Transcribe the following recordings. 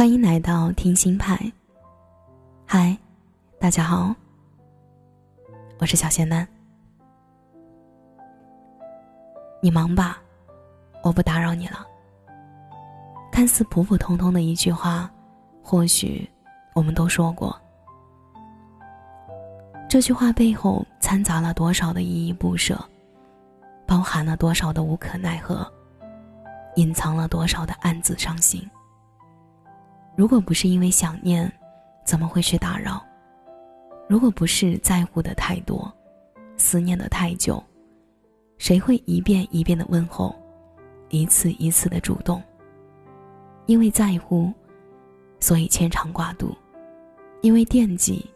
欢迎来到听心派。嗨，大家好，我是小仙丹。你忙吧，我不打扰你了。看似普普通通的一句话，或许我们都说过。这句话背后掺杂了多少的依依不舍，包含了多少的无可奈何，隐藏了多少的暗自伤心。如果不是因为想念，怎么会去打扰？如果不是在乎的太多，思念的太久，谁会一遍一遍的问候，一次一次的主动？因为在乎，所以牵肠挂肚；因为惦记，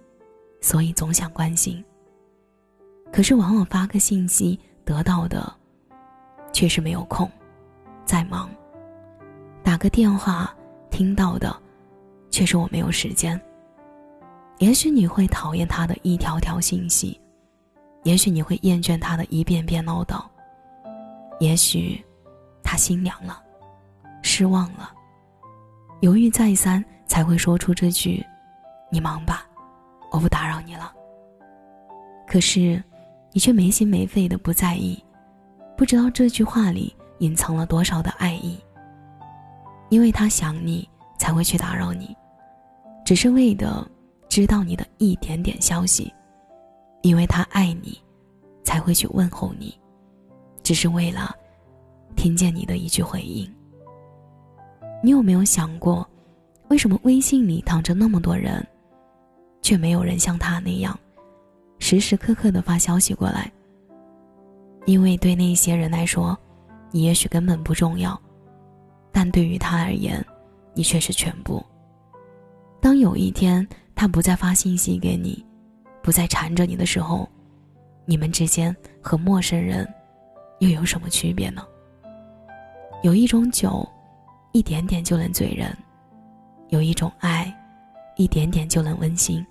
所以总想关心。可是往往发个信息得到的，却是没有空，在忙；打个电话听到的。却说我没有时间。也许你会讨厌他的一条条信息，也许你会厌倦他的一遍遍唠叨，也许他心凉了，失望了，犹豫再三才会说出这句：“你忙吧，我不打扰你了。”可是，你却没心没肺的不在意，不知道这句话里隐藏了多少的爱意。因为他想你，才会去打扰你。只是为了知道你的一点点消息，因为他爱你，才会去问候你；只是为了听见你的一句回应。你有没有想过，为什么微信里躺着那么多人，却没有人像他那样，时时刻刻的发消息过来？因为对那些人来说，你也许根本不重要，但对于他而言，你却是全部。当有一天他不再发信息给你，不再缠着你的时候，你们之间和陌生人又有什么区别呢？有一种酒，一点点就能醉人；有一种爱，一点点就能温馨；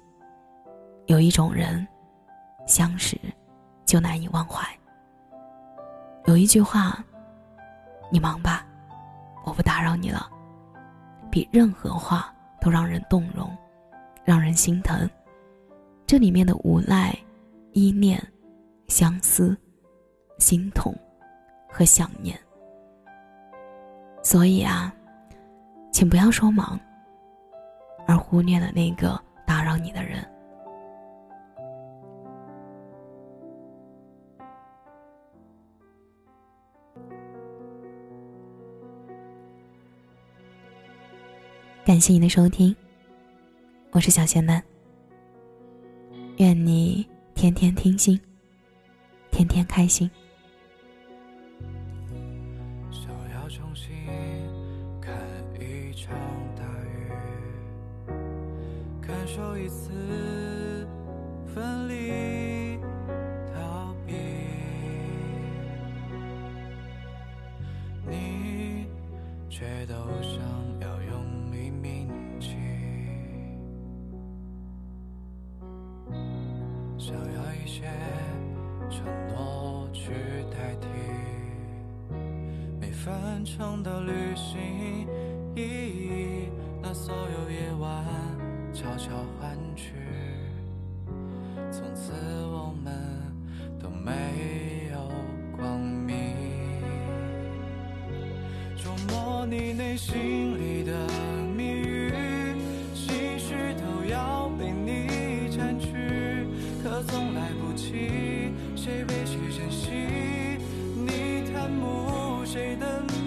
有一种人，相识就难以忘怀。有一句话：“你忙吧，我不打扰你了。”比任何话。都让人动容，让人心疼。这里面的无奈、依恋、相思、心痛和想念。所以啊，请不要说忙，而忽略了那个打扰你的人。感谢你的收听，我是小仙男。愿你天天听心，天天开心。想要重新看一场大雨，感受一次分离，逃避。你却都想一些承诺去代替，没分成的旅行意义，那所有夜晚悄悄换取，从此我们都没有光明，琢磨你内心里的谜语，心绪都要谁为谁珍惜？你贪慕谁的？